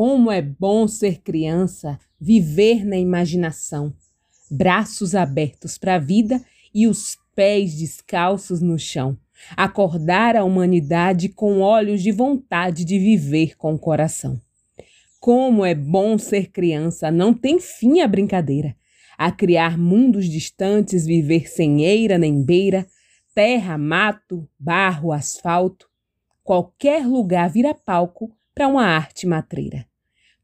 Como é bom ser criança, viver na imaginação, braços abertos para a vida e os pés descalços no chão. Acordar a humanidade com olhos de vontade de viver com o coração. Como é bom ser criança, não tem fim a brincadeira. A criar mundos distantes, viver sem eira nem beira, terra, mato, barro, asfalto. Qualquer lugar vira palco para uma arte matreira.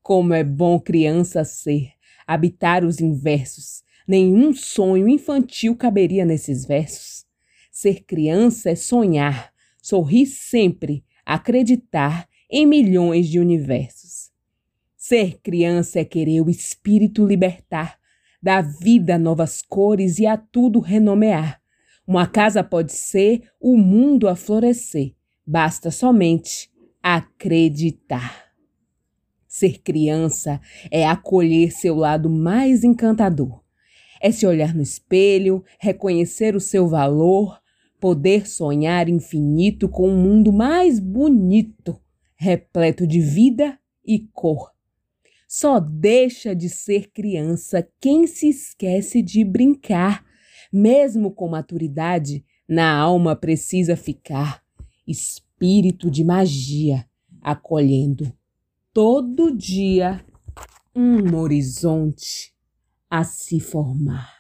Como é bom criança ser, habitar os inversos. Nenhum sonho infantil caberia nesses versos. Ser criança é sonhar, sorrir sempre, acreditar em milhões de universos. Ser criança é querer o espírito libertar, dar vida novas cores e a tudo renomear. Uma casa pode ser o mundo a florescer, basta somente acreditar. Ser criança é acolher seu lado mais encantador. É se olhar no espelho, reconhecer o seu valor, poder sonhar infinito com um mundo mais bonito, repleto de vida e cor. Só deixa de ser criança quem se esquece de brincar. Mesmo com maturidade, na alma precisa ficar espírito de magia, acolhendo todo dia um horizonte a se formar.